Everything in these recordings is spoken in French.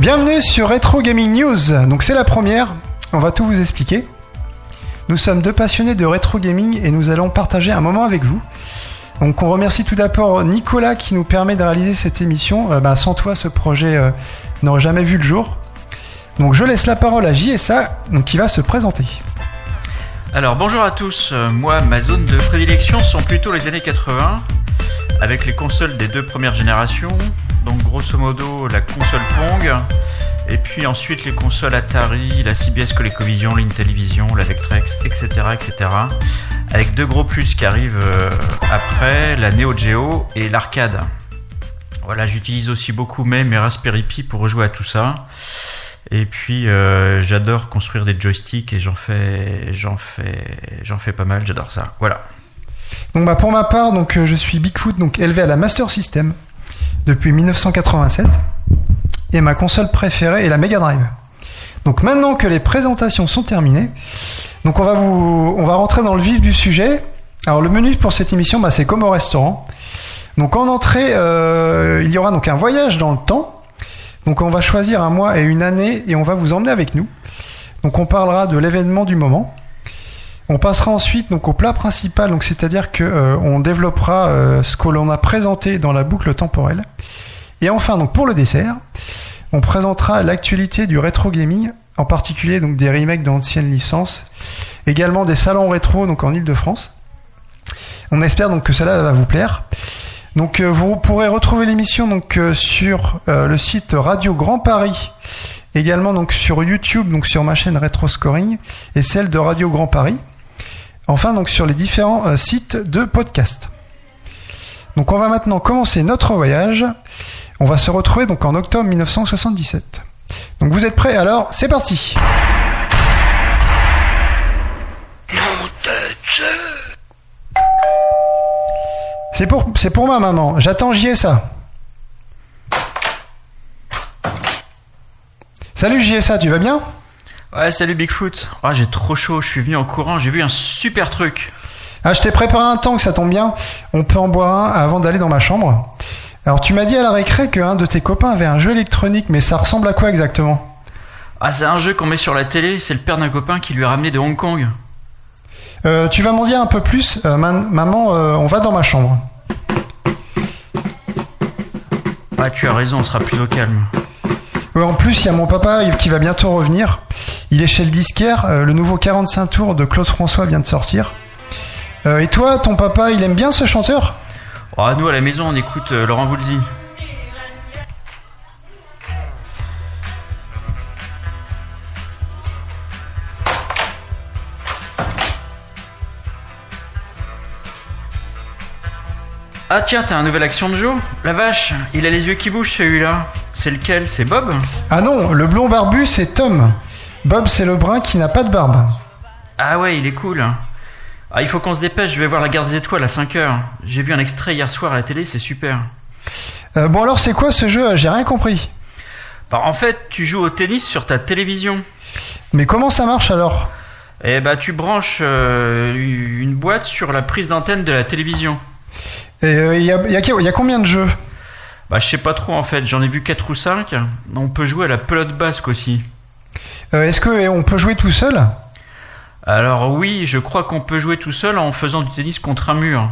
Bienvenue sur Retro Gaming News. Donc c'est la première. On va tout vous expliquer. Nous sommes deux passionnés de rétro gaming et nous allons partager un moment avec vous. Donc on remercie tout d'abord Nicolas qui nous permet de réaliser cette émission. Euh, bah, sans toi, ce projet euh, n'aurait jamais vu le jour. Donc je laisse la parole à JSA qui va se présenter. Alors bonjour à tous, Euh, moi ma zone de prédilection sont plutôt les années 80 avec les consoles des deux premières générations, donc grosso modo la console Pong et puis ensuite les consoles Atari, la CBS ColecoVision, l'Intellivision, la Vectrex, etc., etc. Avec deux gros plus qui arrivent euh, après, la Neo Geo et l'arcade. Voilà, j'utilise aussi beaucoup mes, mes Raspberry Pi pour rejouer à tout ça. Et puis euh, j'adore construire des joysticks et j'en fais, j'en fais, j'en fais pas mal. J'adore ça. Voilà. Donc bah, pour ma part, donc euh, je suis Bigfoot, donc élevé à la Master System depuis 1987 et ma console préférée est la Mega Drive. Donc maintenant que les présentations sont terminées, on va rentrer dans le vif du sujet. Alors le menu pour cette émission, bah, c'est comme au restaurant. Donc en entrée, euh, il y aura donc un voyage dans le temps. Donc on va choisir un mois et une année et on va vous emmener avec nous. Donc on parlera de l'événement du moment. On passera ensuite donc au plat principal, donc c'est-à-dire que euh, on développera euh, ce que l'on a présenté dans la boucle temporelle. Et enfin donc pour le dessert, on présentera l'actualité du rétro gaming, en particulier donc des remakes d'anciennes licences, également des salons rétro donc en Ile-de-France. On espère donc que cela va vous plaire. Donc euh, vous pourrez retrouver l'émission donc euh, sur le site Radio Grand Paris, également donc sur YouTube donc sur ma chaîne Retro Scoring et celle de Radio Grand Paris. Enfin donc sur les différents euh, sites de podcast. Donc on va maintenant commencer notre voyage. On va se retrouver donc en octobre 1977. Donc vous êtes prêts? Alors C'est parti. C'est pour, c'est pour ma maman. J'attends JSA. Salut JSA, tu vas bien? Ouais, salut Bigfoot. Ah, j'ai trop chaud. Je suis venu en courant. J'ai vu un super truc. Ah, je t'ai préparé un tank, ça tombe bien. On peut en boire un avant d'aller dans ma chambre. Alors, tu m'as dit à la récré qu'un de tes copains avait un jeu électronique, mais ça ressemble à quoi exactement? Ah, c'est un jeu qu'on met sur la télé. C'est le père d'un copain qui lui a ramené de Hong Kong. Euh, Tu vas m'en dire un peu plus Euh, man- Maman, euh, on va dans ma chambre. Ah, tu as raison. On sera plus au calme. En plus, il y a mon papa qui va bientôt revenir. Il est chez le disquaire. euh, le nouveau 45 tours de Claude François vient de sortir. Euh, et toi, ton papa, il aime bien ce chanteur? Ah, nous à la maison, on écoute euh, Laurent Voulzy. Ah tiens, t'as un nouvel action de Joe? La vache, il a les yeux qui bougent celui-là. C'est lequel? C'est Bob? Ah non, le blond barbu, c'est Tom. Bob, c'est le brun qui n'a pas de barbe. Ah ouais, il est cool. Ah, il faut qu'on se dépêche, je vais voir la garde des étoiles à 5h. J'ai vu un extrait hier soir à la télé, c'est super. Euh, bon alors, c'est quoi ce jeu? J'ai rien compris. Bah, en fait, tu joues au tennis sur ta télévision. Mais comment ça marche alors? Et bah, tu branches euh, une boîte sur la prise d'antenne de la télévision. Et euh, il y, a, il y a- il y a combien de jeux? Bah, je sais pas trop en fait, j'en ai vu 4 ou 5. On peut jouer à la pelote basque aussi. Euh, Est-ce que on peut jouer tout seul? Alors, oui, je crois qu'on peut jouer tout seul en faisant du tennis contre un mur.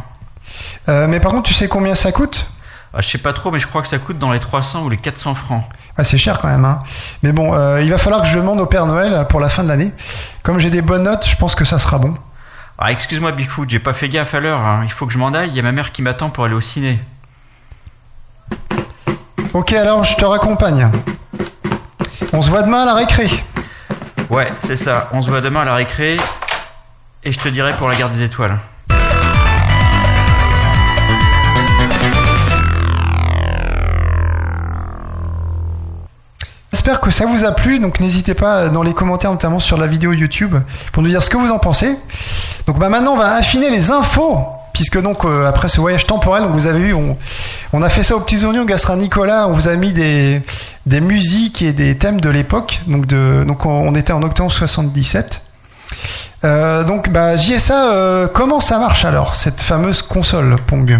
Euh, Mais par contre, tu sais combien ça coûte? Ah, je sais pas trop, mais je crois que ça coûte dans les 300 ou les 400 francs. Ah, c'est cher quand même. Hein. Mais bon, euh, il va falloir que je demande au Père Noël pour la fin de l'année. Comme j'ai des bonnes notes, je pense que ça sera bon. Ah, excuse-moi Bigfoot, j'ai pas fait gaffe à l'heure. hein. Il faut que je m'en aille, il y a ma mère qui m'attend pour aller au ciné. Ok, alors je te raccompagne. On se voit demain à la récré. Ouais, c'est ça. On se voit demain à la récré. Et je te dirai pour la garde des étoiles. J'espère que ça vous a plu, donc n'hésitez pas dans les commentaires, notamment sur la vidéo YouTube, pour nous dire ce que vous en pensez. Donc bah maintenant on va affiner les infos, puisque donc euh, après ce voyage temporel, donc vous avez vu, on, a fait ça aux petits oignons, Gastra Nicolas, on vous a mis des, des musiques et des thèmes de l'époque, donc, de, donc on, était en octobre 77. Euh, donc bah JSA, euh, comment ça marche alors, cette fameuse console Pong?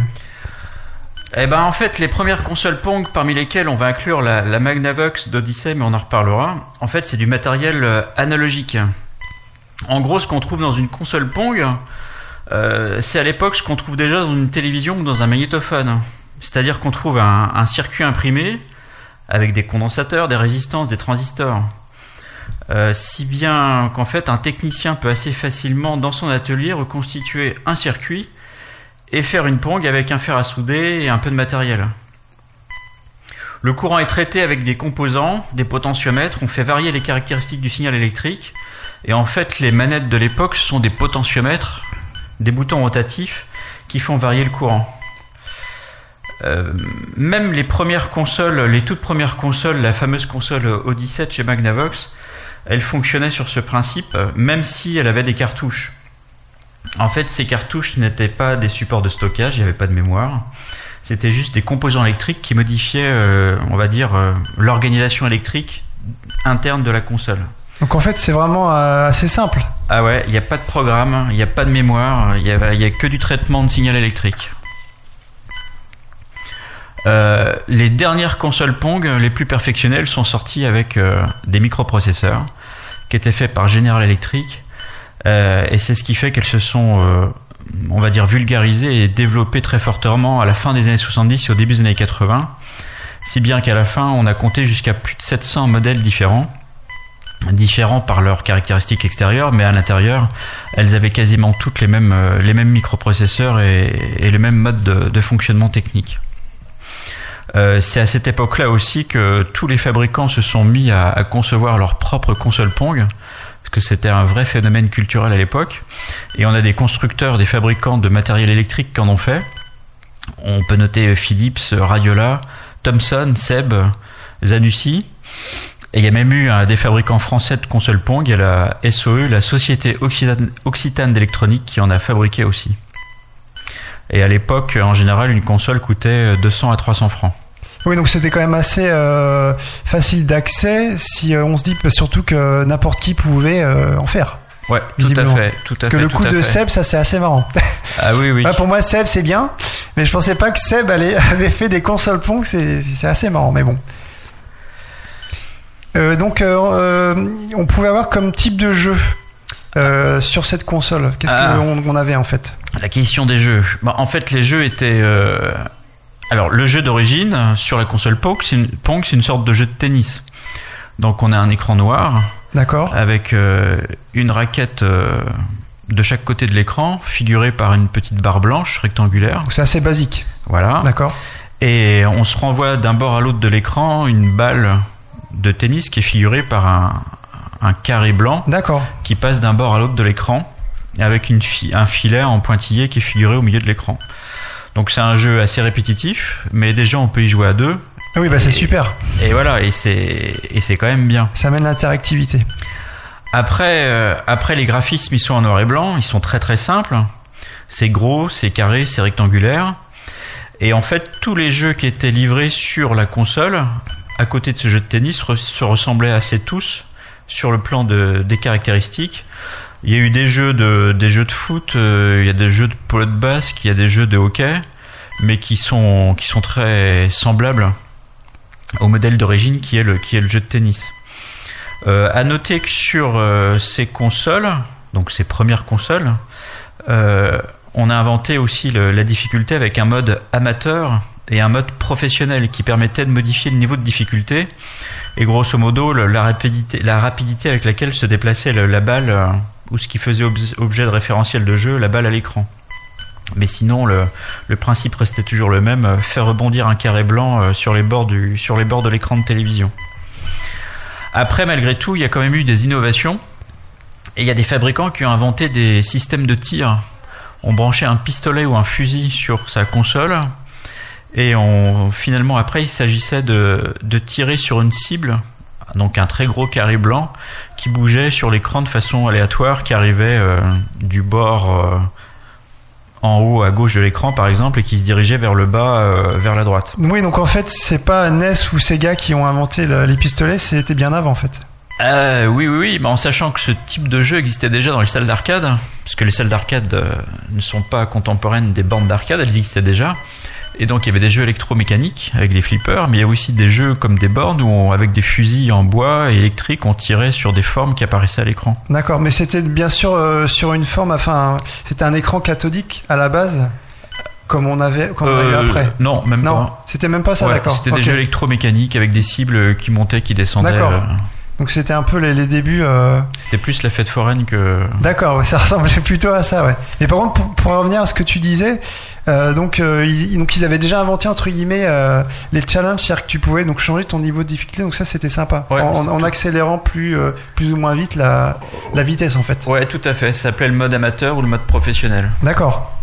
Eh ben en fait, les premières consoles Pong, parmi lesquelles on va inclure la, la Magnavox d'Odyssey, mais on en reparlera. En fait, c'est du matériel analogique. En gros, ce qu'on trouve dans une console Pong, euh, c'est à l'époque ce qu'on trouve déjà dans une télévision ou dans un magnétophone. C'est-à-dire qu'on trouve un, circuit imprimé avec des condensateurs, des résistances, des transistors. Euh, si bien qu'en fait un technicien peut assez facilement dans son atelier reconstituer un circuit et faire une pong avec un fer à souder et un peu de matériel. Le courant est traité avec des composants, des potentiomètres, on fait varier les caractéristiques du signal électrique et en fait les manettes de l'époque sont des potentiomètres, des boutons rotatifs qui font varier le courant. Euh, même les premières consoles, les toutes premières consoles, la fameuse console Odyssey chez Magnavox, elle fonctionnait sur ce principe, même si elle avait des cartouches. En fait, ces cartouches n'étaient pas des supports de stockage, il n'y avait pas de mémoire. C'était juste des composants électriques qui modifiaient, euh, on va dire, euh, l'organisation électrique interne de la console. Donc en fait, c'est vraiment euh, assez simple. Ah ouais, il n'y a pas de programme, il n'y a pas de mémoire, il n'y a, y a que du traitement de signal électrique. Euh, les dernières consoles Pong les plus perfectionnelles sont sorties avec euh, des microprocesseurs qui étaient faits par General Electric et c'est ce qui fait qu'elles se sont on va dire vulgarisées et développées très fortement à la fin des années 70 et au début des années 80 si bien qu'à la fin on a compté jusqu'à plus de 700 modèles différents différents par leurs caractéristiques extérieures, mais à l'intérieur, elles avaient quasiment toutes les mêmes, euh, les mêmes microprocesseurs et, et le même mode de, de fonctionnement technique. Euh, c'est à cette époque-là aussi que tous les fabricants se sont mis à, à concevoir leur propre console Pong, parce que c'était un vrai phénomène culturel à l'époque. Et on a des constructeurs, des fabricants de matériel électrique qui en ont fait. On peut noter Philips, Radiola, Thomson, Seb, Zanussi. Et il y a même eu un des fabricants français de consoles Pong, il y a la SOE, la Société Occitane, Occitane d'électronique, qui en a fabriqué aussi. Et à l'époque, en général, une console coûtait 200 à 300 francs. Oui, donc c'était quand même assez euh, facile d'accès si euh, on se dit bah, surtout que n'importe qui pouvait euh, en faire. Ouais, Visiblement. tout à fait. Tout à Parce que fait, le coup de. Seb, ça c'est assez marrant. Ah oui, oui. Ouais, pour moi, Seb c'est bien, mais je pensais pas que Seb allait- avait fait des consoles Pong, c'est assez marrant, mais bon. Euh, donc, euh, euh, on pouvait avoir comme type de jeu euh, sur cette console. Qu'est-ce Ah. qu'on on avait en fait? La question des jeux. Bah, en fait, les jeux étaient. Alors, le jeu d'origine sur la console Pong, c'est une... Pong, c'est une sorte de jeu de tennis. Donc, on a un écran noir D'accord avec une raquette de chaque côté de l'écran, figurée par une petite barre blanche rectangulaire. Donc c'est assez basique. Voilà. D'accord Et on se renvoie d'un bord à l'autre de l'écran une balle de tennis qui est figurée par un, un carré blanc D'accord. qui passe d'un bord à l'autre de l'écran avec une fi- un filet en pointillé qui est figuré au milieu de l'écran. Donc c'est un jeu assez répétitif, mais déjà on peut y jouer à deux. Ah oui, bah c'est super. Et voilà, et c'est et c'est quand même bien. Ça amène l'interactivité. Après, euh, après les graphismes, ils sont en noir et blanc, ils sont très très simples. C'est gros, c'est carré, c'est rectangulaire. Et en fait, tous les jeux qui étaient livrés sur la console, à côté de ce jeu de tennis, se ressemblaient assez tous sur le plan de, des caractéristiques. Il y a eu des jeux de, jeux de foot, euh, il y a des jeux de polo de basque, il y a des jeux de hockey, mais qui sont, très semblables au modèle d'origine qui est le, jeu de tennis. Euh, à noter que sur euh, ces consoles, donc ces premières consoles, euh, on a inventé aussi la difficulté avec un mode amateur et un mode professionnel qui permettait de modifier le niveau de difficulté et grosso modo la rapidité, avec laquelle se déplaçait la balle euh, ou ce qui faisait objet de référentiel de jeu, la balle à l'écran. Mais sinon, le, le principe restait toujours le même, euh, faire rebondir un carré blanc euh, sur les bords du, sur les bords de l'écran de télévision. Après, malgré tout, il y a quand même eu des innovations. Et il y a des fabricants qui ont inventé des systèmes de tir. On branchait un pistolet ou un fusil sur sa console. Et on, finalement, après, il s'agissait de, de tirer sur une cible. Donc un très gros carré blanc qui bougeait sur l'écran de façon aléatoire, qui arrivait euh, du bord euh, en haut à gauche de l'écran, par exemple, et qui se dirigeait vers le bas, euh, vers la droite. Oui, donc en fait, c'est pas NES ou Sega qui ont inventé le- les pistolets, c'était bien avant en fait. Euh, oui, oui, oui, mais en sachant que ce type de jeu existait déjà dans les salles d'arcade, parce que les salles d'arcade euh, ne sont pas contemporaines des bornes d'arcade, elles existaient déjà. Et donc il y avait des jeux électromécaniques avec des flippers, mais il y a aussi des jeux comme des bornes où on- avec des fusils en bois et électriques on tirait sur des formes qui apparaissaient à l'écran. D'accord, mais c'était bien sûr euh, sur une forme, enfin, c'était un écran cathodique à la base, comme on avait, comme on a eu Euh, après. Non, même Non, pas. c'était même pas ça, Ouais, d'accord. C'était des jeux électromécaniques avec des cibles qui montaient, qui descendaient. D'accord. euh, Donc c'était un peu les, les débuts. euh, C'était plus la fête foraine que. D'accord, ouais, ça ressemblait plutôt à ça, ouais. Mais par contre, pour, pour revenir à ce que tu disais, euh, donc, euh, ils, donc ils avaient déjà inventé entre guillemets euh, les challenges, c'est-à-dire que tu pouvais donc changer ton niveau de difficulté, donc ça c'était sympa, Ouais, en, en accélérant plus euh, plus ou moins vite la la vitesse en fait. Ouais, tout à fait. Ça s'appelait le mode amateur ou le mode professionnel. D'accord.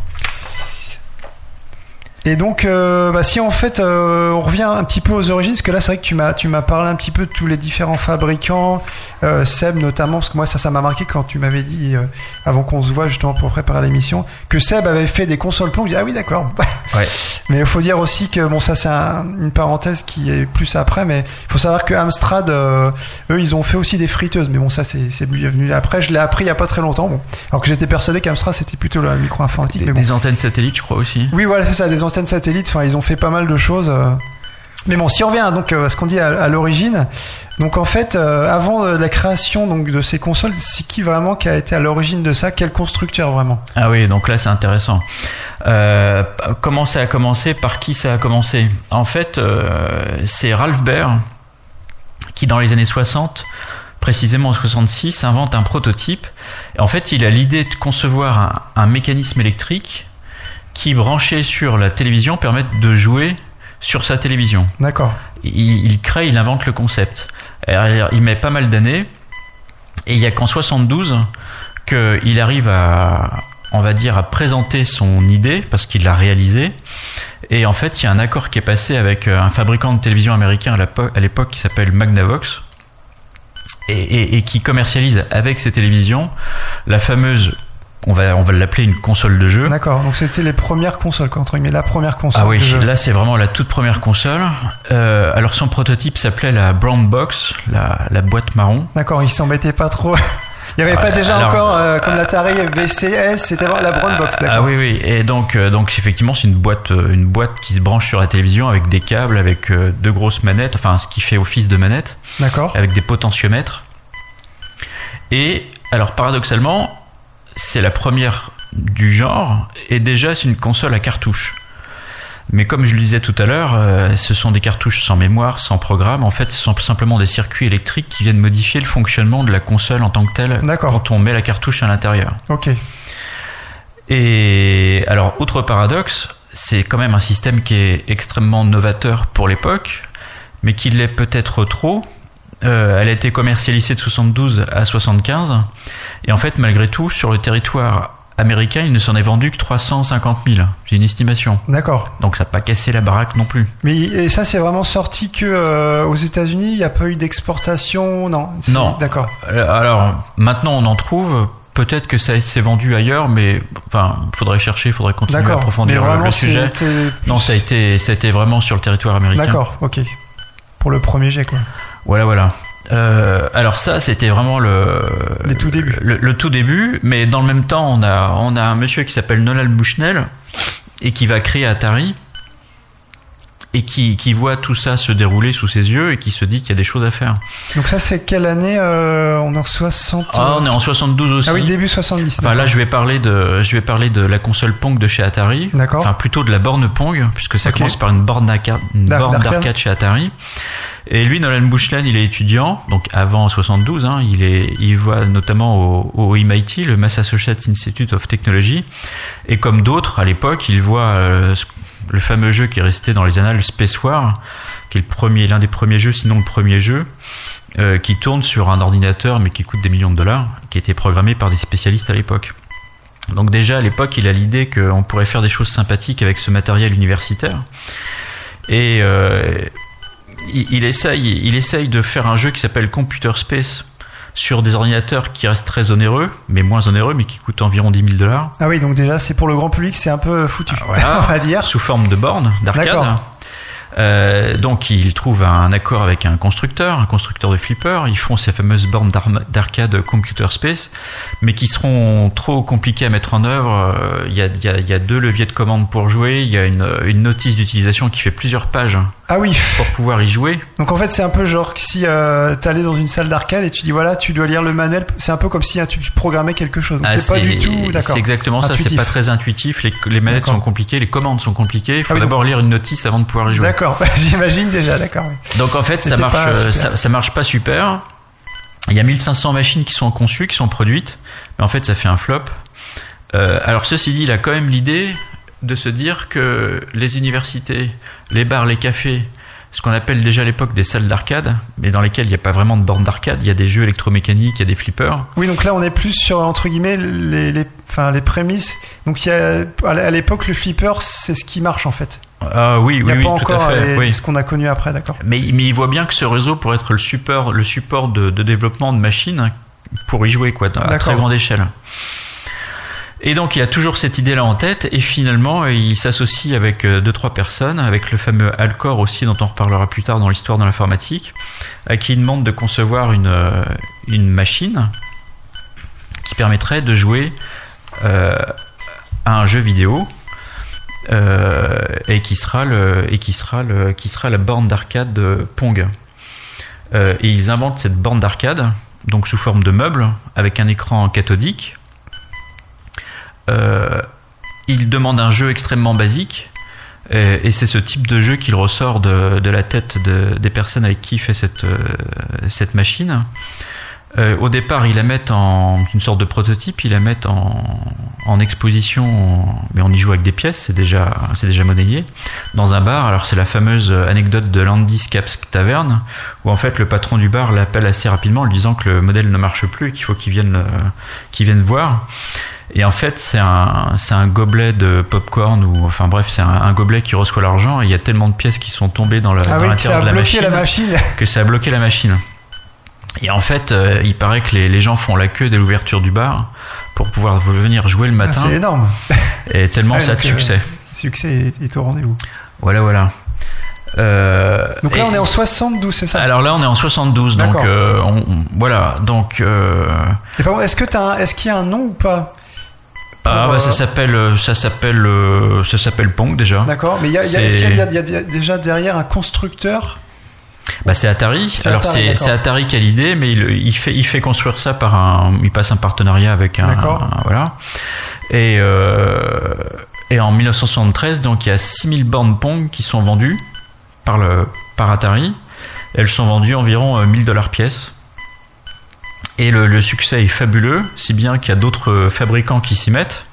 Et donc, euh, bah, si en fait euh, on revient un petit peu aux origines, parce que là c'est vrai que tu m'as tu m'as parlé un petit peu de tous les différents fabricants, euh, Seb notamment, parce que moi ça ça m'a marqué quand tu m'avais dit avant qu'on se voit justement pour préparer l'émission que Seb avait fait des consoles plomb. Je dis ah oui d'accord. Ouais. Mais il faut dire aussi que bon ça c'est un- une parenthèse qui est plus après, mais il faut savoir que Amstrad, eux ils ont fait aussi des friteuses, mais bon ça c'est c'est venu après. Je l'ai appris il y a pas très longtemps, bon. alors que j'étais persuadé qu'Amstrad c'était plutôt la micro informatique, Des, mais bon. des antennes satellites, je crois aussi. Oui, voilà, c'est ça, des antennes satellites. Enfin, ils ont fait pas mal de choses. euh. Mais bon, si on revient donc euh, à ce qu'on dit à, l'origine, donc en fait, euh, avant la création donc de ces consoles, c'est qui vraiment qui a été à l'origine de ça? Quel constructeur vraiment? Ah oui, donc là c'est intéressant. Comment ça a commencé? Par qui ça a commencé? En fait, c'est Ralph Baer qui dans les années 60, précisément en 66, invente un prototype. En fait, il a l'idée de concevoir un mécanisme électrique qui, branché sur la télévision, permette de jouer sur sa télévision. D'accord. Il, il crée, il invente le concept. Alors, il met pas mal d'années. Et il y a qu'en 72 qu'il arrive à, on va dire, à présenter son idée parce qu'il l'a réalisée. Et en fait, il y a un accord qui est passé avec euh, un fabricant de télévision américain à l'époque qui s'appelle Magnavox et, et- et qui commercialise avec ses télévisions la fameuse, on va, on va l'appeler une console de jeu. D'accord. Donc c'était les premières consoles, quoi, entre guillemets, la première console. Ah oui, de jeu. là c'est vraiment la toute première console. Euh, alors son prototype s'appelait la Brown Box, la, la boîte marron. D'accord, ils s'embêtaient pas trop. Il n'y avait pas Ah, déjà alors- encore euh, comme l'Atari VCS, c'était vraiment la brown box, Ah d'accord. oui oui et donc euh, donc effectivement c'est une boîte euh, une boîte qui se branche sur la télévision avec des câbles avec euh, deux grosses manettes enfin ce qui fait office de manette D'accord. avec des potentiomètres. Et alors paradoxalement c'est la première du genre et déjà c'est une console à cartouche. Mais comme je le disais tout à l'heure, euh, ce sont des cartouches sans mémoire, sans programme. En fait, ce sont simplement des circuits électriques qui viennent modifier le fonctionnement de la console en tant que telle quand on met la cartouche à l'intérieur. Ok. Et alors, autre paradoxe, c'est quand même un système qui est extrêmement novateur pour l'époque, mais qui l'est peut-être trop. Euh, elle a été commercialisée de 72 à 75, et en fait, malgré tout, sur le territoire américain, il ne s'en est vendu que 350 000. C'est une estimation. D'accord. Donc ça n'a pas cassé la baraque non plus. Mais et ça, c'est vraiment sorti que euh, aux États-Unis, il n'y a pas eu d'exportation, non Non. D'accord. Euh, Alors maintenant on en trouve. Peut-être que ça s'est vendu ailleurs, mais enfin, faudrait chercher, faudrait continuer à. Mais approfondir le- vraiment, le sujet. c'était plus- Non, ça a été, ça a été vraiment sur le territoire américain. D'accord. Ok. Pour le premier jet, quoi. Voilà, voilà. Euh, alors ça, c'était vraiment le tout débuts. Le, le tout début, mais dans le même temps, on a on a un monsieur qui s'appelle Nolan Bushnell et qui va créer Atari et qui qui voit tout ça se dérouler sous ses yeux et qui se dit qu'il y a des choses à faire. Donc ça, c'est quelle année euh, On est en 60. Ah, on est en 72 aussi. Ah oui, début 70. Enfin là, je vais parler de, je vais parler de la console Pong de chez Atari. D'accord. Enfin plutôt de la borne Pong, puisque ça commence par une borne d'arcade, une D'ar- borne d'arcade. d'arcade chez Atari. Et lui, Nolan Bushnell, il est étudiant, donc avant 72, hein, il est, il va notamment au, au MIT, le Massachusetts Institute of Technology, et comme d'autres à l'époque, il voit euh, ce- le fameux jeu qui est resté dans les annales Space War, qui est l'un des premiers jeux, sinon le premier jeu, euh, qui tourne sur un ordinateur mais qui coûte des millions de dollars, qui a été programmé par des spécialistes à l'époque. Donc déjà à l'époque, il a l'idée qu'on pourrait faire des choses sympathiques avec ce matériel universitaire. Et euh, il, il essaye de faire un jeu qui s'appelle Computer Space sur des ordinateurs qui restent très onéreux, mais moins onéreux, mais qui coûtent environ 10 000 dollars, Ah oui, donc déjà, c'est pour le grand public, c'est un peu foutu. Voilà. on va dire. sous forme de bornes d'arcade. Euh, donc ils trouvent un accord avec un constructeur, un constructeur de flipper. Ils font ces fameuses bornes d'arcade Computer Space, mais qui seront trop compliquées à mettre en œuvre. Il y a, y a, y a deux leviers de commande pour jouer. Il y a une, une notice d'utilisation qui fait plusieurs pages Ah oui. pour pouvoir y jouer. Donc en fait, c'est un peu genre que si euh, t'allais dans une salle d'arcade et tu dis voilà, tu dois lire le manuel, c'est un peu comme si hein, tu programmais quelque chose. Donc Ah, c'est pas du tout, d'accord. C'est exactement ça. C'est pas très intuitif. Les, les manettes sont compliquées, les commandes sont compliquées. Il faut Ah oui, d'abord lire une notice avant de pouvoir y jouer. D'accord, j'imagine déjà, d'accord. Donc en fait, ça marche, pas euh, ça marche pas super. Il y a 1500 machines qui sont conçues, qui sont produites, mais en fait, ça fait un flop. Euh, alors ceci dit, il a quand même l'idée de se dire que les universités, les bars, les cafés, ce qu'on appelle déjà à l'époque des salles d'arcade, mais dans lesquelles il n'y a pas vraiment de bornes d'arcade, il y a des jeux électromécaniques, il y a des flippers. Oui, donc là, on est plus sur entre guillemets les, les, enfin, les prémices. Donc il y a, à l'époque, le flipper, c'est ce qui marche en fait. Ah oui, Il oui, n'y a oui, pas encore à fait. les- oui. ce qu'on a connu après, d'accord. Mais, mais il voit bien que ce réseau pourrait être le support, le support de, de développement de machines pour y jouer, quoi, à très grande échelle. Et donc il a toujours cette idée-là en tête, et finalement il s'associe avec euh, deux trois personnes, avec le fameux Alcor aussi dont on reparlera plus tard dans l'histoire de l'informatique, à qui il demande de concevoir une euh, une machine qui permettrait de jouer euh, à un jeu vidéo et qui sera le et qui sera le qui sera la borne d'arcade de Pong. Et ils inventent cette borne d'arcade donc sous forme de meuble avec un écran cathodique. Euh, ils demandent un jeu extrêmement basique et, c'est ce type de jeu qu'il ressort de, la tête de- des personnes avec qui il fait cette euh, cette machine. Euh, au départ, ils la mettent en une sorte de prototype, ils la mettent en, en exposition, mais on y joue avec des pièces, c'est déjà, c'est déjà monnayé, dans un bar. Alors c'est la fameuse anecdote de l'Andy's Caps Tavern, où en fait le patron du bar l'appelle assez rapidement en lui disant que le modèle ne marche plus et qu'il faut qu'il vienne, le- qu'il vienne voir. Et en fait, c'est un, c'est un gobelet de popcorn ou, enfin bref, c'est un, un gobelet qui reçoit l'argent et il y a tellement de pièces qui sont tombées dans Ah dans oui, l'intérieur de la machine la machine. que ça a bloqué la machine. Et en fait, euh, il paraît que les, les gens font la queue dès l'ouverture du bar pour pouvoir venir jouer le Ah, matin. C'est énorme. et tellement Ouais, ça a de donc, euh, succès. Succès est, est au rendez-vous. Voilà, voilà. Euh, Donc là, et- on est en 72, c'est ça? Alors là, on est en 72, donc euh, on- on- voilà. Donc euh, Et est-ce que t'as un- est-ce qu'il y a un nom ou pas? Ah, bah, euh, ça s'appelle euh, ça s'appelle euh, ça s'appelle Pong déjà. D'accord, mais est-ce qu'il y a, déjà derrière un constructeur? Bah, c'est Atari. Alors c'est Atari qui a l'idée, mais il, il fait il fait construire ça par un il passe un partenariat avec un, un- voilà. Et euh, et en 1973, donc il y a 6000 bornes Pong qui sont vendues par le par Atari. Elles sont vendues environ euh, 1000 dollars pièce. Et le, le succès est fabuleux, si bien qu'il y a d'autres euh, fabricants qui s'y mettent.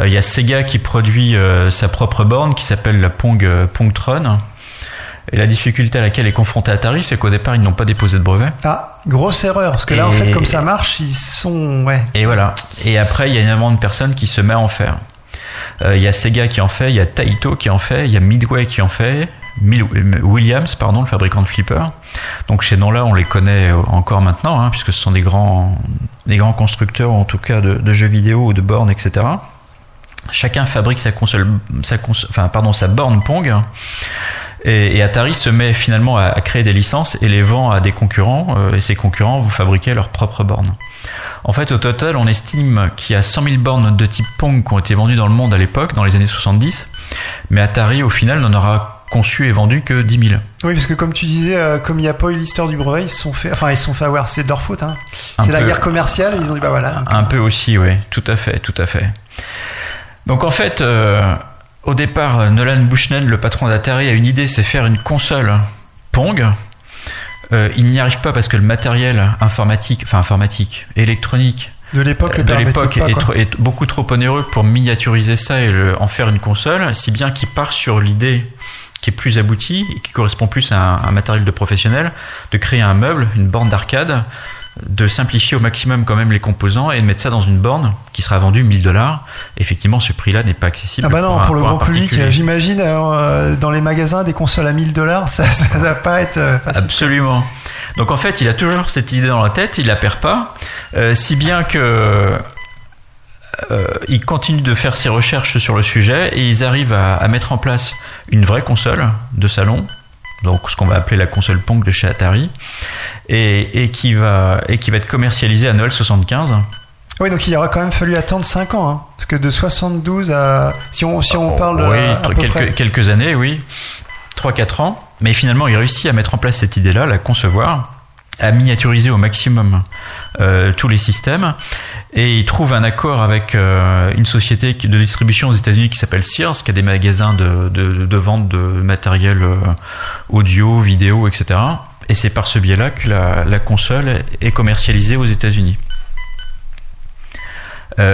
Euh, Il y a Sega qui produit euh, sa propre borne qui s'appelle la Pong Pongtron. Et la difficulté à laquelle est confronté Atari, c'est qu'au départ, ils n'ont pas déposé de brevet. Ah, grosse erreur, parce que là, en fait, comme ça marche, ils sont... Ouais. Et voilà. Et après, il y a énormément de personnes qui se mettent à en faire. Euh, Il y a Sega qui en fait, il y a Taito qui en fait, il y a Midway qui en fait, Williams, pardon, le fabricant de flippers. Donc ces noms-là, on les connaît encore maintenant, hein, puisque ce sont des grands, constructeurs, en tout cas de, jeux vidéo ou de bornes, etc. Chacun fabrique sa console, enfin pardon, sa borne Pong. Et, et Atari se met finalement à, à créer des licences et les vend à des concurrents. euh, et ces concurrents vont fabriquer leurs propres bornes. En fait, au total, on estime qu'il y a 100 000 bornes de type Pong qui ont été vendues dans le monde à l'époque, dans les années 70. Mais Atari, au final, n'en aura conçu et vendu que 10 000. Oui, parce que comme tu disais, euh, comme il n'y a pas eu l'histoire du brevet, ils se sont fait... Enfin, ils se sont fait avoir, c'est de leur faute. Hein. C'est la guerre commerciale, et ils ont dit, bah voilà. Un peu aussi, oui. Tout à fait, tout à fait. Donc en fait, euh, au départ, Nolan Bushnell, le patron d'Atari, a une idée, c'est faire une console Pong. Euh, il n'y arrive pas parce que le matériel informatique, enfin informatique, électronique, De l'époque, le de l'époque est, quoi. trop- est beaucoup trop onéreux pour miniaturiser ça et le- en faire une console, si bien qu'il part sur l'idée qui est plus aboutie et qui correspond plus à un, un matériel de professionnel, de créer un meuble, une borne d'arcade, de simplifier au maximum quand même les composants et de mettre ça dans une borne qui sera vendue 1000 dollars. Effectivement, ce prix-là n'est pas accessible. Ah bah non, un- pour le grand public, j'imagine, euh, dans les magasins, des consoles à 1000 dollars, ça, ça va pas être euh, facile. Absolument. Donc en fait, il a toujours cette idée dans la tête, il la perd pas, euh, si bien que euh, ils continuent de faire ces recherches sur le sujet et ils arrivent à, à mettre en place une vraie console de salon, donc ce qu'on va appeler la console Pong de chez Atari, et, et, qui va, et qui va être commercialisée à Noël 75. Oui, donc il aura quand même fallu attendre 5 ans, hein, parce que de 72 à... Si on, si on Oh, parle... oui, à, à peu quelques, près. quelques années, oui. 3-4 ans. Mais finalement, il réussit à mettre en place cette idée-là, la concevoir, à miniaturiser au maximum euh, tous les systèmes. Et il trouve un accord avec euh, une société de distribution aux États-Unis qui s'appelle Sears, qui a des magasins de, de, de vente de matériel euh, audio, vidéo, etc. Et c'est par ce biais-là que la, la console est commercialisée aux États-Unis.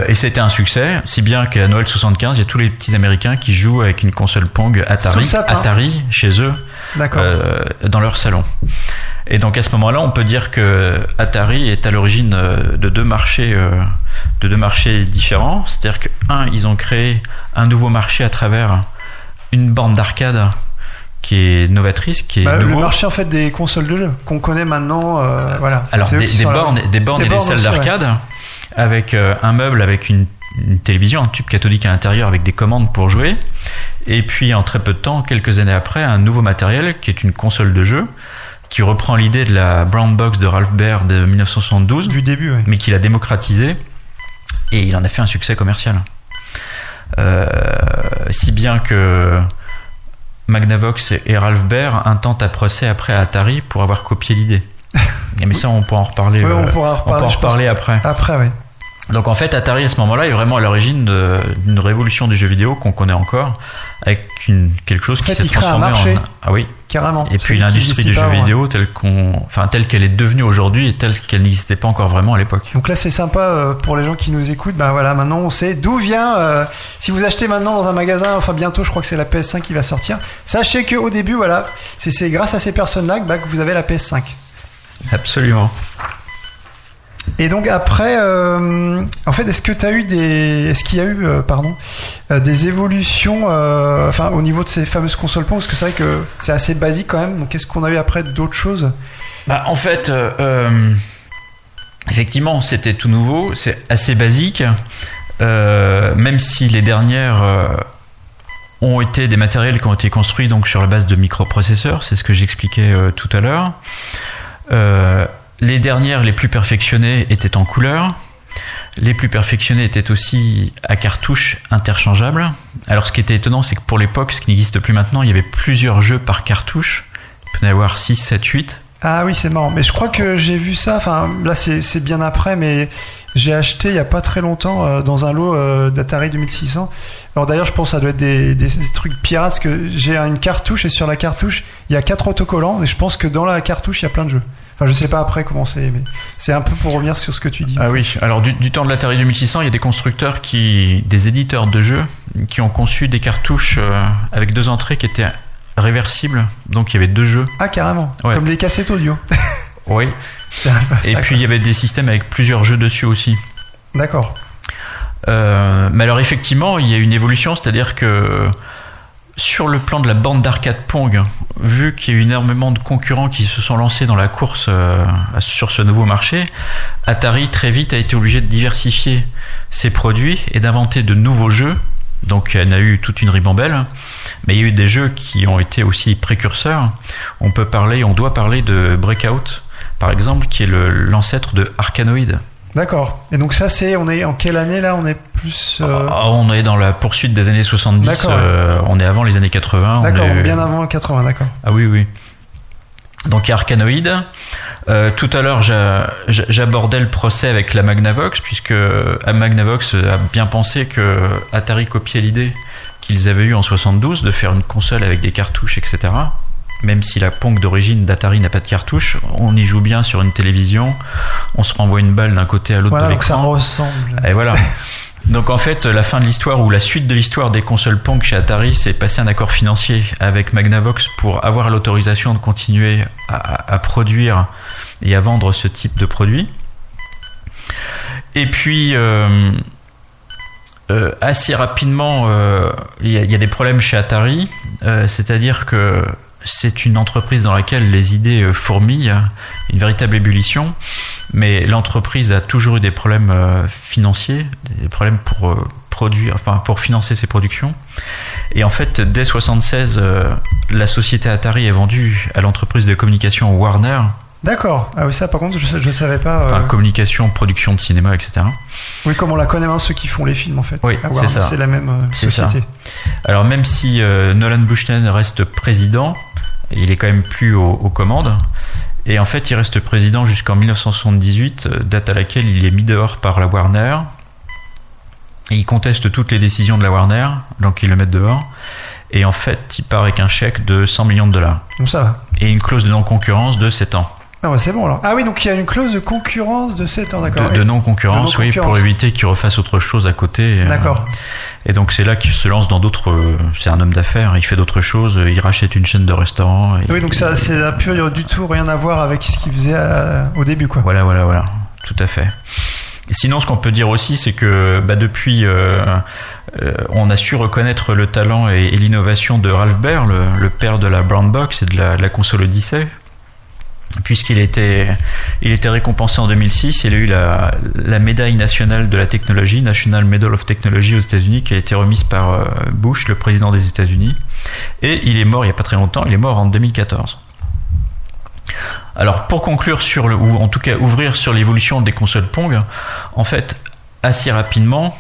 Et c'était un succès, si bien qu'à Noël 75, il y a tous les petits Américains qui jouent avec une console Pong Atari, sapin. Atari chez eux. Euh, dans leur salon. Et donc à ce moment-là, on peut dire que Atari est à l'origine euh, de deux marchés, euh, de deux marchés différents. C'est-à-dire que un, ils ont créé un nouveau marché à travers une borne d'arcade qui est novatrice, qui est Bah, le marché en fait des consoles de jeux qu'on connaît maintenant, euh, voilà. Alors des, bornes, des bornes et des salles ouais. d'arcade avec euh, un meuble avec une, une télévision, un tube cathodique à l'intérieur avec des commandes pour jouer. Et puis en très peu de temps, quelques années après, un nouveau matériel qui est une console de jeu qui reprend l'idée de la Brown Box de Ralph Baer de 1972, du début. ouais. mais qu'il a démocratisé et il en a fait un succès commercial. Euh, si bien que Magnavox et- Ralph Baer intentent un procès après à Atari pour avoir copié l'idée. Mais ça, on pourra en reparler. On euh, pourra en on reparler, pourra en reparler après. Après, oui. Donc en fait, Atari à ce moment-là est vraiment à l'origine d'une révolution du jeu vidéo qu'on connaît encore, avec une, quelque chose En qui fait, s'est crée un transformé marché. en ah oui. Carrément. Et puis qui l'industrie du jeu ouais. vidéo telle qu'on, enfin telle qu'elle est devenue aujourd'hui et telle qu'elle n'existait pas encore vraiment à l'époque. Donc là, c'est sympa euh, pour les gens qui nous écoutent. Ben voilà, maintenant on sait d'où vient. euh, si vous achetez maintenant dans un magasin, enfin bientôt, je crois que c'est la PS5 qui va sortir. Sachez que au début, voilà, c'est c'est grâce à ces personnes-là que, bah, que vous avez la PS5. Absolument. Et donc après, euh, en fait, est-ce que tu as eu des, est-ce qu'il y a eu, euh, pardon, euh, des évolutions, enfin au niveau de ces fameuses consoles parce que c'est vrai que c'est assez basique quand même. Donc est-ce qu'on a eu après d'autres choses? Bah, en fait, effectivement, c'était tout nouveau, c'est assez basique, même si les dernières ont été des matériels qui ont été construits donc sur la base de microprocesseurs, c'est ce que j'expliquais tout à l'heure. Les dernières, les plus perfectionnées, étaient en couleur. Les plus perfectionnées étaient aussi à cartouches interchangeables. Alors ce qui était étonnant, c'est que pour l'époque, ce qui n'existe plus maintenant, il y avait plusieurs jeux par cartouche. Il peut y avoir 6, 7, 8. Ah oui, c'est marrant. Mais je crois que j'ai vu ça. Enfin, là, c'est bien après, mais j'ai acheté il y a pas très longtemps euh, dans un lot euh, d'Atari 2600. Alors d'ailleurs, je pense que ça doit être des trucs pirates parce que j'ai une cartouche et sur la cartouche, il y a quatre autocollants et je pense que dans la cartouche, il y a plein de jeux. Enfin, je sais pas après comment c'est, mais c'est un peu pour revenir sur ce que tu dis. Ah oui, alors du, du temps de l'Atari 2600, il y a des constructeurs qui, des éditeurs de jeux, qui ont conçu des cartouches euh, avec deux entrées qui étaient réversibles. Donc il y avait deux jeux. Ah carrément, Ouais. comme les cassettes audio. Oui. peu Et ça, puis il y avait des systèmes avec plusieurs jeux dessus aussi. d'accord. Euh, mais alors effectivement, il y a une évolution, c'est-à-dire que sur le plan de la bande d'arcade Pong, vu qu'il y a eu énormément de concurrents qui se sont lancés dans la course euh, sur ce nouveau marché, Atari très vite a été obligé de diversifier ses produits et d'inventer de nouveaux jeux. Donc en a eu toute une ribambelle, mais il y a eu des jeux qui ont été aussi précurseurs. On peut parler, on doit parler de Breakout, par exemple, qui est l'ancêtre de Arkanoid. D'accord. Et donc ça, c'est, on est en quelle année là? On est plus. euh, Ah, on est dans la poursuite des années 70, D'accord, ouais. euh, on est avant les années 80. on d'accord, est- bien avant 80, d'accord. Ah oui, oui. Donc il y a Arkanoid. Euh, tout à l'heure, j'a- j'a- j'abordais le procès avec la Magnavox, puisque Magnavox a bien pensé que Atari copiait l'idée qu'ils avaient eue en 72 de faire une console avec des cartouches, etc. Même si la Pong d'origine d'Atari n'a pas de cartouche, on y joue bien sur une télévision, on se renvoie une balle d'un côté à l'autre Voilà, de donc ça l'écran. ressemble. Et voilà. Donc en fait, la fin de l'histoire ou la suite de l'histoire des consoles Pong chez Atari, c'est passer un accord financier avec Magnavox pour avoir l'autorisation de continuer à, à produire et à vendre ce type de produit. Et puis euh, euh, assez rapidement, euh, il y, a- il y a des problèmes chez Atari, c'est-à-dire que c'est une entreprise dans laquelle les idées euh, fourmillent, une véritable ébullition, mais l'entreprise a toujours eu des problèmes euh, financiers, des problèmes pour euh, produire, enfin pour financer ses productions. Et en fait, dès 76, la société Atari est vendue à l'entreprise de communication Warner. D'accord. Ah oui, ça par contre, je ne savais pas. Enfin, communication, production de cinéma, etc. Oui, comme on la connaît, hein, ceux qui font les films en fait. Oui, c'est ça. C'est la même société. Alors même si Nolan Bushnell reste président, il est quand même plus aux, commandes. Et en fait, il reste président jusqu'en 1978, euh, date à laquelle il est mis dehors par la Warner. Et il conteste toutes les décisions de la Warner, donc ils le mettent dehors. Et en fait, il part avec un chèque de 100 millions de dollars. Donc ça va. Et une clause de non-concurrence de 7 ans. Ah c'est bon alors. Ah oui, donc il y a une clause de concurrence de 7 ans, d'accord. De, non-concurrence, oui, pour éviter qu'il refasse autre chose à côté. Euh. D'accord. et donc c'est là qu'il se lance dans d'autres. Euh, c'est un homme d'affaires, il fait d'autres choses, il rachète une chaîne de restaurants. oui, donc ça, c'est plus du tout rien à voir avec ce qu'il faisait au début, quoi. Voilà, voilà, voilà, tout à fait. Sinon, ce qu'on peut dire aussi, c'est que bah, depuis, euh, on a su reconnaître le talent et, l'innovation de Ralph Baer, le, père de la Brown Box et de la, de la console Odyssey puisqu'il était, il était récompensé en 2006. Il a eu la, la, médaille nationale de la technologie, National Medal of Technology aux États-Unis, qui a été remise par euh, Bush, le président des États-Unis. Et il est mort il n'y a pas très longtemps. Il est mort en 2014. Alors pour conclure sur le, ou en tout cas ouvrir sur l'évolution des consoles Pong, en fait assez rapidement,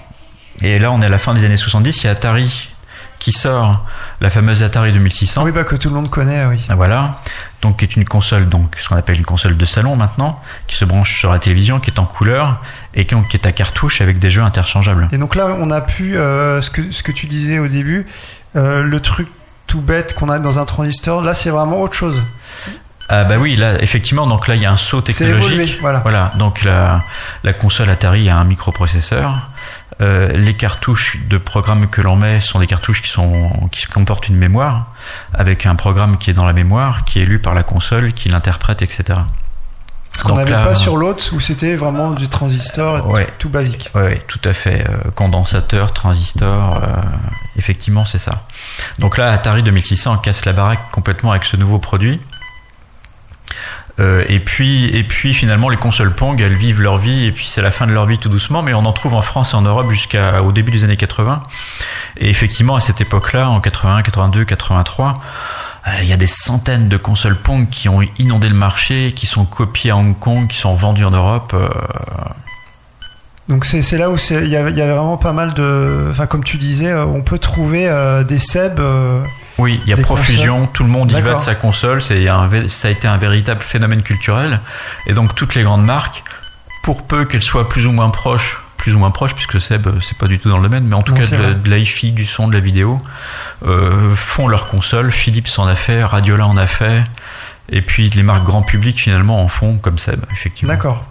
et là on est à la fin des années 70, il y a Atari qui sort la fameuse Atari 2600. Oui, bah que tout le monde connaît, oui. Voilà, donc qui est une console, donc ce qu'on appelle une console de salon maintenant, qui se branche sur la télévision, qui est en couleur et qui, est à cartouche avec des jeux interchangeables. Et donc là, on a pu, euh, ce, que, ce que tu disais au début, euh, le truc tout bête qu'on a dans un transistor, là c'est vraiment autre chose. Ah bah oui, là effectivement, donc là il y a un saut technologique. voilà. voilà. donc la, la console Atari a un microprocesseur. Euh, les cartouches de programme que l'on met sont des cartouches qui sont qui comportent une mémoire avec un programme qui est dans la mémoire, qui est lu par la console, qui l'interprète, etc. Ce qu'on n'avait pas sur l'autre où c'était vraiment du transistor tout basique. Oui, tout à fait. Euh, condensateur, transistor, euh, effectivement c'est ça. Donc là, Atari 2600 casse la baraque complètement avec ce nouveau produit. Euh, et puis, et puis finalement, les consoles Pong, elles vivent leur vie, et puis c'est la fin de leur vie tout doucement, mais on en trouve en France et en Europe jusqu'au début des années 80. Et effectivement, à cette époque-là, en 81, 82, 83, il y a des centaines de consoles Pong qui ont inondé le marché, qui sont copiées à Hong Kong, qui sont vendues en Europe. Euh. Donc c'est là où il y, avait vraiment pas mal de, enfin comme tu disais, euh, on peut trouver des SEB oui, il y a profusion, tout le monde y va de sa console, c'est ça a été un véritable phénomène culturel. Et donc toutes les grandes marques, pour peu qu'elles soient plus ou moins proches, plus ou moins proches, puisque Seb, c'est pas du tout dans le domaine, mais en tout cas de, de l'hi-fi, du son, de la vidéo, euh, font leur console. Philips en a fait, Radiola en a fait, et puis les marques grand public finalement en font comme Seb, effectivement. D'accord.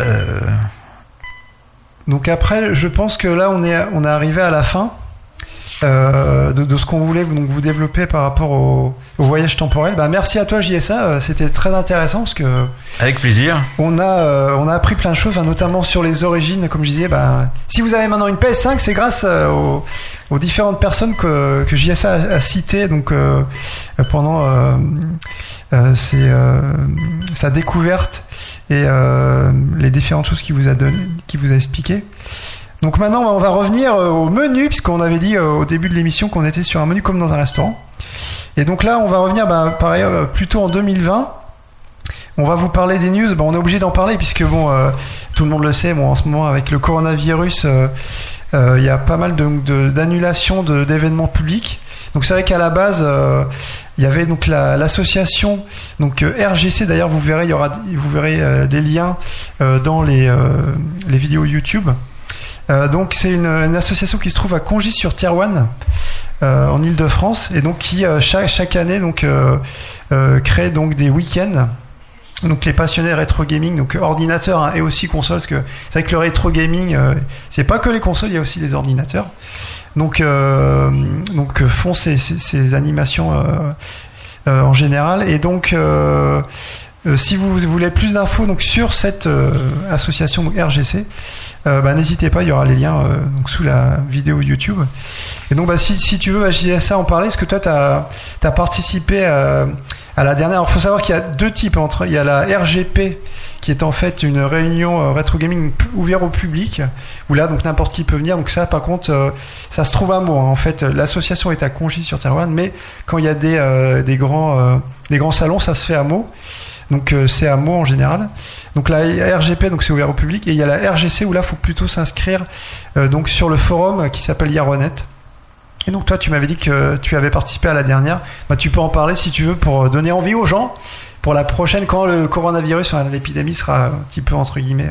Euh, donc après, je pense que là, on est, on est arrivé à la fin euh, de, ce qu'on voulait donc, vous développer par rapport au, voyage temporel. Bah, merci à toi, JSA. Euh, c'était très intéressant parce que. Avec plaisir. On a, euh, on a appris plein de choses, notamment sur les origines. Comme je disais, bah, si vous avez maintenant une PS5, c'est grâce aux, différentes personnes que, que JSA a, citées donc, pendant sa découverte euh, les différentes choses qu'il vous a donné, qui vous a expliqué. Donc maintenant, on va revenir euh, au menu, puisqu'on avait dit euh, au début de l'émission qu'on était sur un menu comme dans un restaurant. Et donc là, on va revenir, bah, pareil, plutôt en 2020. On va vous parler des news. Bah, on est obligé d'en parler puisque bon, tout le monde le sait. Bon, en ce moment, avec le coronavirus, il y a pas mal d'annulations d'événements publics. Donc c'est vrai qu'à la base, il y avait donc l'association donc euh, RGC d'ailleurs vous verrez il y aura vous verrez euh, des liens euh, dans les, les vidéos YouTube. donc c'est une, association qui se trouve à Congy sur Tirouane en Ile-de-France et donc qui chaque, chaque année donc crée donc des week-ends donc les passionnés rétro gaming, donc ordinateur hein, et aussi console, parce que c'est vrai que le rétro gaming, c'est pas que les consoles, il y a aussi les ordinateurs. Donc, euh, donc euh, font ces, ces, animations euh, en général. Et donc Euh, si vous voulez plus d'infos donc sur cette euh, association RGC, euh, bah, n'hésitez pas, il y aura les liens euh, sous la vidéo YouTube. Et donc bah, si, si tu veux à JSA en parler, est-ce que toi tu as, participé à, à la dernière Il faut savoir qu'il y a deux types entre il y a la RGP qui est en fait une réunion euh, rétro gaming ouverte au public où là donc n'importe qui peut venir. Donc ça par contre euh, ça se trouve à Meaux. hein. En fait l'association est à Congy sur Terroir, mais quand il y a des, euh, des grands des grands salons ça se fait à Meaux. Donc c'est à Meaux en général. Donc la RGP donc c'est ouvert au public et il y a la RGC où là faut plutôt s'inscrire donc sur le forum qui s'appelle Yaronet. Et donc toi tu m'avais dit que tu avais participé à la dernière. Bah, tu peux en parler si tu veux pour donner envie aux gens pour la prochaine quand le coronavirus, l'épidémie sera un petit peu entre guillemets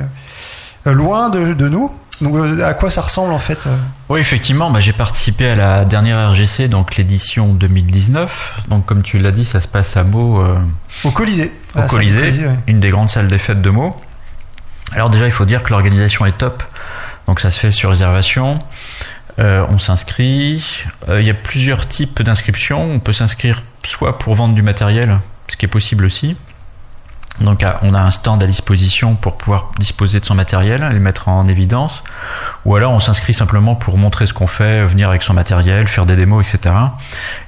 euh, loin de, de nous. Donc euh, à quoi ça ressemble en fait euh Oui, effectivement, bah, j'ai participé à la dernière RGC, donc l'édition 2019. Donc comme tu l'as dit, ça se passe à Meaux, euh, Au Colisée. au Ah, Colisée, le Colisée, ouais. une des grandes salles des fêtes de Meaux. Alors déjà, il faut dire que l'organisation est top. Donc ça se fait sur réservation. Euh, on s'inscrit. Euh, Il y a plusieurs types d'inscriptions. On peut s'inscrire soit pour vendre du matériel, ce qui est possible aussi. Donc on a un stand à disposition pour pouvoir disposer de son matériel, le mettre en évidence. Ou alors on s'inscrit simplement pour montrer ce qu'on fait, venir avec son matériel, faire des démos, etc.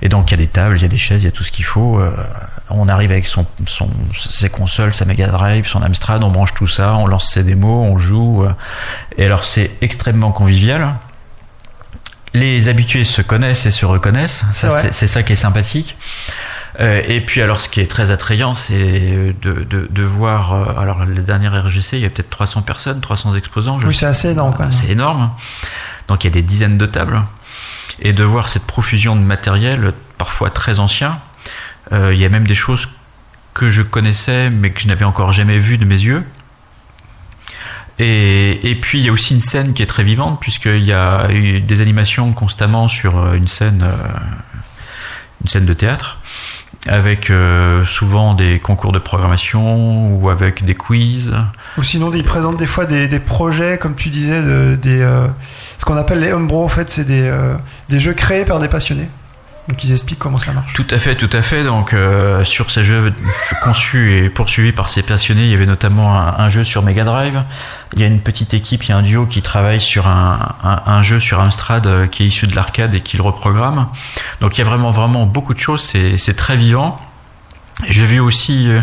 Et donc il y a des tables, il y a des chaises, il y a tout ce qu'il faut. Euh, on arrive avec son, ses consoles, sa Mega Drive, son Amstrad, on branche tout ça, on lance ses démos, on joue. et alors c'est extrêmement convivial. Les habitués se connaissent et se reconnaissent. Ça, C'est ça qui est sympathique. Euh, et puis alors ce qui est très attrayant, c'est de, de, de voir, euh, alors la dernière RGC, il y a peut-être 300 personnes, 300 exposants. je Oui, c'est assez énorme c'est énorme. Donc il y a des dizaines de tables. Et de voir cette profusion de matériel, parfois très ancien, euh, il y a même des choses que je connaissais mais que je n'avais encore jamais vues de mes yeux. Et, puis il y a aussi une scène qui est très vivante puisqu'il y a eu des animations constamment sur euh, une scène, euh, une scène de théâtre avec euh, souvent des concours de programmation ou avec des quiz. Ou sinon, ils présentent des fois des, projets, comme tu disais, ce qu'on appelle les homebrew, en fait, c'est des jeux créés par des passionnés. Donc ils expliquent comment ça marche. Tout à fait, tout à fait. Donc euh, sur ces jeux conçus et poursuivis par ces passionnés, il y avait notamment un, jeu sur Mega Drive. Il y a une petite équipe, il y a un duo qui travaille sur un, un, un jeu sur Amstrad euh, qui est issu de l'arcade et qui le reprogramme. Donc il y a vraiment vraiment beaucoup de choses. C'est très vivant. J'ai vu aussi euh,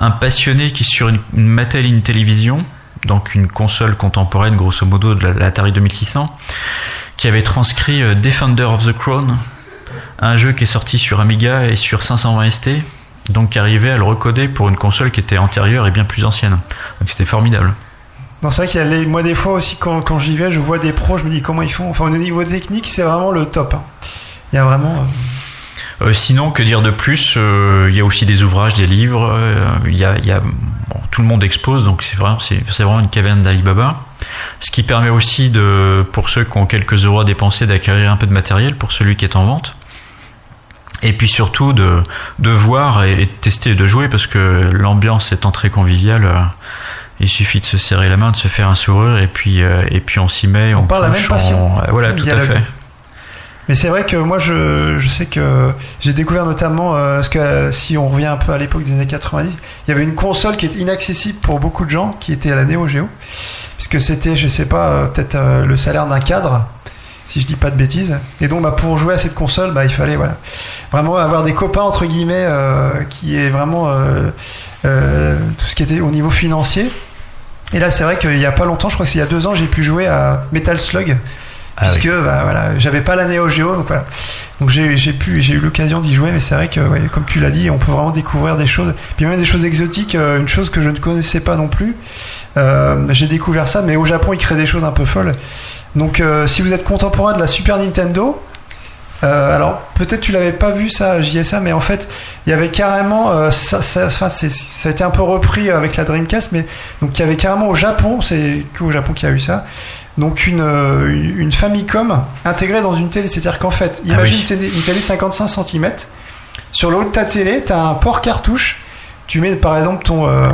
un passionné qui sur une, une Mattel Intellivision, donc une console contemporaine grosso modo de la- l'Atari 2600, qui avait transcrit euh, Defender of the Crown, un jeu qui est sorti sur Amiga et sur 520 ST, donc qui arrivait à le recoder pour une console qui était antérieure et bien plus ancienne. Donc c'était formidable. Non, c'est vrai qu'il y a les, moi des fois aussi quand, quand j'y vais, je vois des pros, je me dis comment ils font. Enfin, au niveau technique, c'est vraiment le top. hein. Il y a vraiment. euh, Euh, sinon, que dire de plus Euh, Il y a aussi des ouvrages, des livres. euh, Il y a, il y a- bon, tout le monde expose, donc c'est vraiment, c'est, c'est vraiment une caverne d'Alibaba. Ce qui permet aussi de, pour ceux qui ont quelques euros à dépenser, d'acquérir un peu de matériel pour celui qui est en vente. Et puis surtout de, de voir et, et de tester et de jouer parce que l'ambiance étant très conviviale, euh, il suffit de se serrer la main, de se faire un sourire et puis, euh, et puis on s'y met. On parle la même passion, on- voilà, même tout dialogue. à fait. Mais c'est vrai que moi, je, je sais que j'ai découvert notamment, euh, parce que euh, si on revient un peu à l'époque des années 90, il y avait une console qui était inaccessible pour beaucoup de gens, qui était la Neo Geo, puisque c'était, je sais pas, euh, peut-être euh, le salaire d'un cadre, si je dis pas de bêtises. Et donc, bah, pour jouer à cette console, bah, il fallait, voilà, vraiment avoir des copains entre guillemets, euh, qui est vraiment euh, euh, tout ce qui était au niveau financier. Et là, c'est vrai qu'il y a pas longtemps, je crois que c'est il y a deux ans, j'ai pu jouer à Metal Slug Ah oui. puisque bah, voilà, j'avais pas la Neo Geo, donc voilà. Donc j'ai j'ai pu j'ai eu l'occasion d'y jouer, mais c'est vrai que ouais, comme tu l'as dit, on peut vraiment découvrir des choses, puis même des choses exotiques, une chose que je ne connaissais pas non plus. Euh, j'ai découvert ça, mais au Japon ils créent des choses un peu folles. Donc euh, si vous êtes contemporain de la Super Nintendo, euh, alors peut-être tu l'avais pas vu ça JSA, mais en fait il y avait carrément euh, ça, a été un peu repris avec la Dreamcast, mais donc il y avait carrément au Japon, c'est qu'au Japon qu'il y a eu ça donc une, une une Famicom intégrée dans une télé. C'est-à-dire qu'en fait, Ah imagine oui. une, télé, une télé 55 cm. Sur le haut de ta télé, tu as un port cartouche. Tu mets par exemple ton, euh,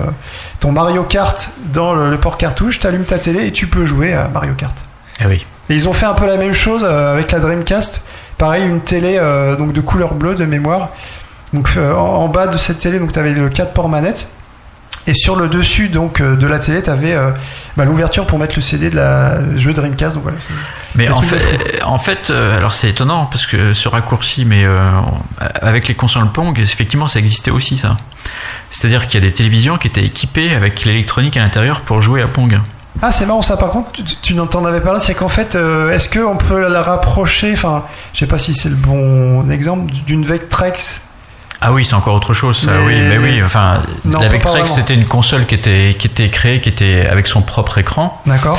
ton Mario Kart dans le, le port cartouche, tu allumes ta télé et tu peux jouer à Mario Kart. Ah oui. Et ils ont fait un peu la même chose euh, avec la Dreamcast. Pareil, une télé euh, donc de couleur bleue de mémoire. Donc euh, en, en bas de cette télé, donc tu avais le 4 ports manette. Et sur le dessus donc euh, de la télé, tu avais bah, l'ouverture pour mettre le CD de la jeu Dreamcast. Donc voilà. Mais en fait, en fait, alors c'est étonnant parce que ce raccourci, mais avec les consoles Pong, effectivement, ça existait aussi ça. C'est-à-dire qu'il y a des télévisions qui étaient équipées avec l'électronique à l'intérieur pour jouer à Pong. Ah, c'est marrant ça. Par contre, tu, tu t'en avais parlé, c'est qu'en fait, euh, est-ce qu'on peut la rapprocher Enfin, je sais pas si c'est le bon exemple d'une Vectrex. Ah oui, c'est encore autre chose. ça, Mais- Oui, mais oui. Enfin, Non, la Vectrex, c'était une console qui était qui était créée, qui était avec son propre écran. D'accord.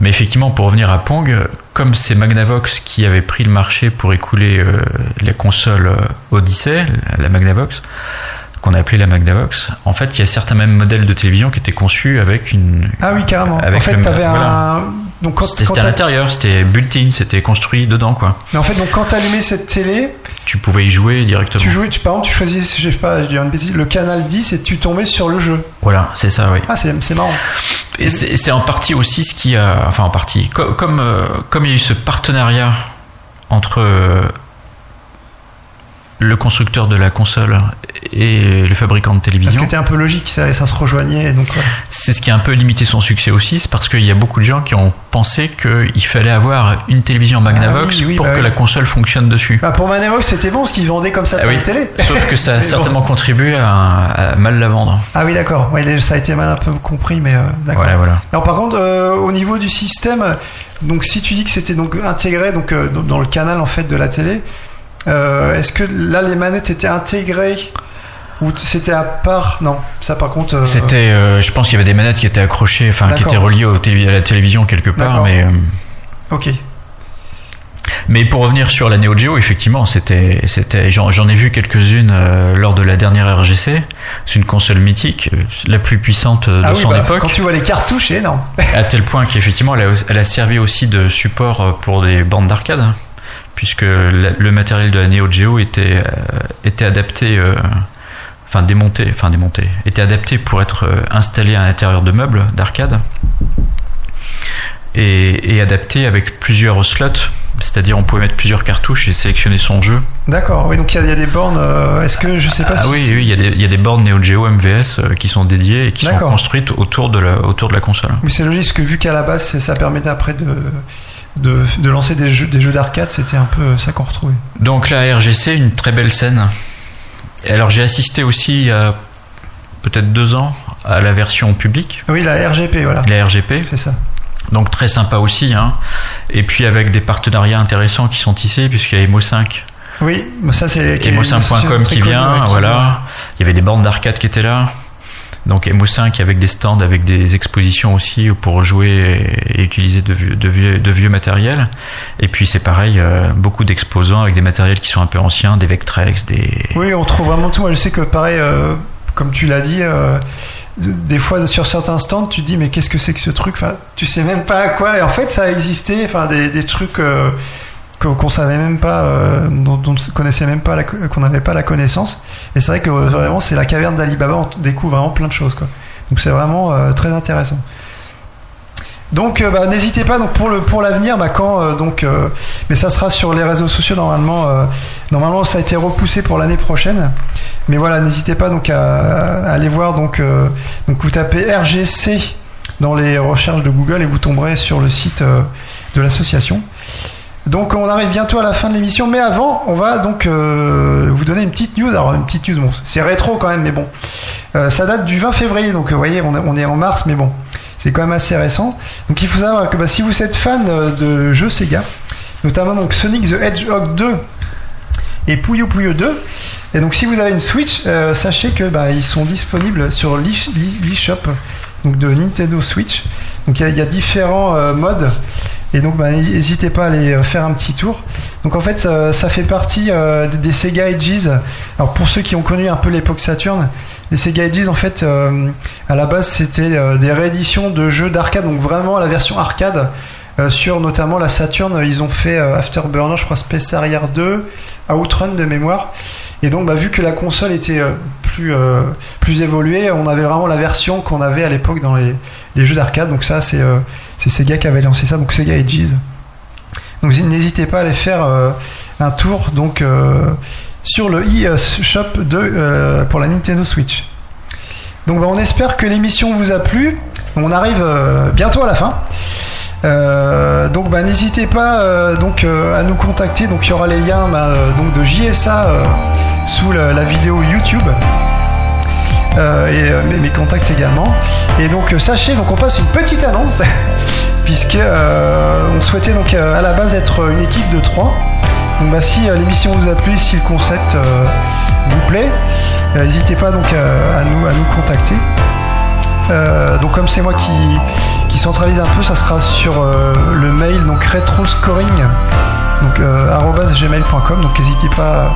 Mais effectivement, pour revenir à Pong, comme c'est Magnavox qui avait pris le marché pour écouler euh, la console euh, Odyssey, la Magnavox, qu'on a appelée la Magnavox, en fait, il y a certains mêmes modèles de télévision qui étaient conçus avec une. Ah oui, carrément. Avec en fait, t'avais un. Donc quand, C'était quand c'était à l'intérieur, c'était built-in, c'était construit dedans, quoi. Mais en fait, donc quand t'allumais cette télé, Tu pouvais y jouer directement. tu jouais, tu, par exemple, tu choisissais, je sais pas, je dirais une bêtise, le canal 10 et tu tombais sur le jeu. Voilà, c'est ça, oui. Ah, c'est c'est marrant. Et c'est c'est en partie aussi ce qui a, enfin en partie, co- comme euh, comme il y a eu ce partenariat entre euh, le constructeur de la console et le fabricant de télévision, c'était un peu logique, ça, ça se rejoignait. Donc, c'est ce qui a un peu limité son succès aussi, c'est parce qu'il y a beaucoup de gens qui ont pensé qu'il fallait avoir une télévision Magnavox Ah oui, oui, pour bah que oui. la console fonctionne dessus. Bah, pour Magnavox, c'était bon, parce qu'ils vendaient comme ça Ah de télé. Sauf que ça a bon. certainement contribué à, à mal la vendre. Ah oui, d'accord. Ouais, ça a été mal un peu compris, mais euh, d'accord. Voilà, voilà. Alors par contre, euh, au niveau du système, donc si tu dis que c'était donc intégré donc euh, dans- le canal en fait de la télé, est-ce que là les manettes étaient intégrées ou c'était à part? Non, ça par contre. euh, C'était, euh, je pense qu'il y avait des manettes qui étaient accrochées, enfin qui étaient reliées au à la télévision quelque part, mais. euh, Ok. Mais pour revenir sur la Neo Geo, effectivement, c'était, c'était, j'en, ai vu quelques-unes euh, lors de la dernière RGC. C'est une console mythique, euh, la plus puissante euh, de ah oui, son bah, époque, quand tu vois les cartouches, c'est énorme. à tel point qu'effectivement, elle a, elle a servi aussi de support euh, pour des bandes d'arcade, hein, puisque la- le matériel de la Neo Geo était, euh, était adapté, euh, enfin démonté, enfin démonté, était adapté pour être euh, installé à l'intérieur de meubles d'arcade et, et adapté avec plusieurs slots. C'est-à-dire, on pouvait mettre plusieurs cartouches et sélectionner son jeu. D'accord. Oui, donc il y, a- il y a des bornes. euh, est-ce que je sais pas Ah si oui, il y, a des, il y a des bornes Neo Geo MVS euh, qui sont dédiées et qui sont construites autour de la, autour de la console. Mais c'est logique, parce que vu qu'à la base, ça permettait après de, de, de lancer des jeux, des jeux d'arcade, c'était un peu ça qu'on retrouvait. Donc la RGC, une très belle scène. Alors j'ai assisté aussi il y a peut-être deux ans à la version publique, Oui, la RGP, voilà. la RGP. C'est ça. Donc très sympa aussi. Hein. Et puis avec des partenariats intéressants qui sont tissés, puisqu'il y a Emo5 Oui, ça c'est. qui est une Emo5.com société très qui vient, voilà. Il y avait des bornes d'arcade qui étaient là. Donc Emo5 avec des stands, avec des expositions aussi pour jouer et utiliser de vieux, de vieux, de vieux matériels. Et puis c'est pareil, euh, beaucoup d'exposants avec des matériels qui sont un peu anciens, des Vectrex, des... Oui, on trouve vraiment tout. Moi, je sais que pareil, euh, comme tu l'as dit, euh, des fois sur certains stands, tu te dis mais qu'est-ce que c'est que ce truc? Enfin, tu sais même pas à quoi. Et en fait, ça a existé. Enfin, des, des trucs euh, qu'on savait même pas, euh, dont, on connaissait même pas, qu'on n'avait pas la connaissance. Et c'est vrai que euh, vraiment, c'est la caverne d'Alibaba. On découvre vraiment plein de choses, quoi. Donc c'est vraiment euh, très intéressant. Donc euh, bah, n'hésitez pas donc pour le pour l'avenir bah, quand euh, donc mais ça sera sur les réseaux sociaux normalement normalement ça a été repoussé pour l'année prochaine mais voilà n'hésitez pas donc à, à aller voir donc donc vous tapez RGC dans les recherches de Google et vous tomberez sur le site de l'association. Donc on arrive bientôt à la fin de l'émission, mais avant on va donc euh, vous donner une petite news. Alors une petite news, bon c'est rétro quand même, mais bon Euh, ça date du 20 février, donc vous voyez on est, en mars, mais bon c'est quand même assez récent. Donc il faut savoir que bah, si vous êtes fan euh, de jeux Sega, notamment donc Sonic the Hedgehog 2 et Puyo Puyo 2, et donc si vous avez une Switch, sachez que bah, ils sont disponibles sur l'e- l'e- l'eShop donc de Nintendo Switch. Donc il y y, a différents modes. Et donc bah, n'hésitez pas à aller euh, faire un petit tour. Donc en fait ça, ça fait partie euh, des- Sega Ages. Alors pour ceux qui ont connu un peu l'époque Saturn, les Sega Ages en fait euh, à la base c'était euh, des rééditions de jeux d'arcade, donc vraiment la version arcade. euh, sur notamment la Saturn, ils ont fait euh, Afterburner, je crois Space Harrier 2, Outrun de mémoire. Et donc, bah, vu que la console était euh, plus, euh, plus évoluée, on avait vraiment la version qu'on avait à l'époque dans les, jeux d'arcade. Donc ça, c'est euh, c'est Sega qui avait lancé ça, donc Sega Ages. Donc n'hésitez pas à aller faire euh, un tour donc euh, sur le eShop euh, pour la Nintendo Switch. Donc bah, on espère que l'émission vous a plu. On arrive bientôt à la fin. Donc bah, n'hésitez pas donc à nous contacter. Donc il y aura les liens bah, donc de JSA sous la, vidéo YouTube. Et mes, mes, contacts également. Et donc sachez, donc on passe une petite annonce puisque on souhaitait donc à la base être une équipe de 3 donc bah, si l'émission vous a plu, si le concept vous plaît, n'hésitez pas donc à, nous, à nous contacter. Euh, donc comme c'est moi qui, qui, centralise un peu, ça sera sur euh, le mail donc retroscoring donc euh, gmail.com donc n'hésitez pas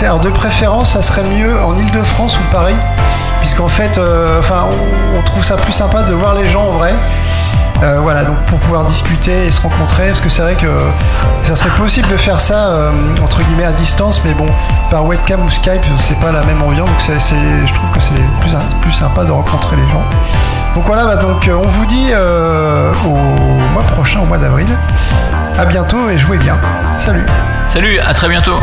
Alors de préférence, ça serait mieux en Ile-de-France ou Paris, puisqu'en fait, enfin, on, trouve ça plus sympa de voir les gens en vrai. Euh, voilà, donc pour pouvoir discuter et se rencontrer, parce que c'est vrai que ça serait possible de faire ça euh, entre guillemets à distance, mais bon, par webcam ou Skype, c'est pas la même ambiance, donc je trouve que c'est plus, sympa de rencontrer les gens. Donc voilà, bah, donc euh, on vous dit au mois prochain, au mois d'avril. À bientôt et jouez bien. Salut. Salut, à très bientôt.